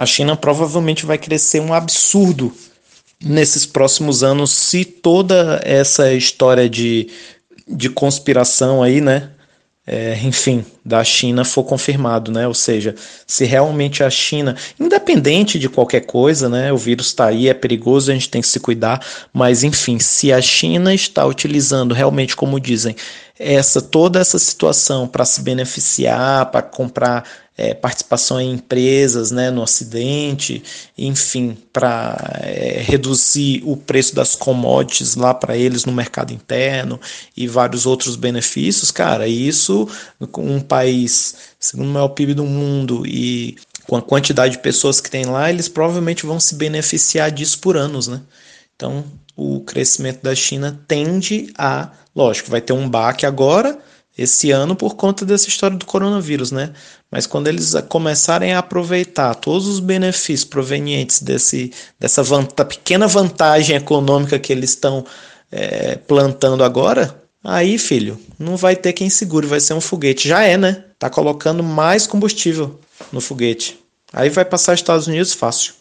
a China provavelmente vai crescer um absurdo nesses próximos anos se toda essa história de, de conspiração aí, né? é, enfim, da China for confirmado, né? Ou seja, se realmente a China, independente de qualquer coisa, né? O vírus está aí, é perigoso, a gente tem que se cuidar, mas enfim, se a China está utilizando realmente, como dizem, essa toda essa situação para se beneficiar, para comprar é, participação em empresas né, no Ocidente, enfim, para é, reduzir o preço das commodities lá para eles no mercado interno e vários outros benefícios, cara, isso com um país, segundo o maior PIB do mundo e com a quantidade de pessoas que tem lá, eles provavelmente vão se beneficiar disso por anos, né? Então, o crescimento da China tende a, lógico, vai ter um baque agora, esse ano por conta dessa história do coronavírus, né? Mas quando eles começarem a aproveitar todos os benefícios provenientes desse, dessa pequena vantagem econômica que eles estão é, plantando agora, aí, filho, não vai ter quem segure, vai ser um foguete. Já é, né? Tá colocando mais combustível no foguete. Aí vai passar Estados Unidos fácil.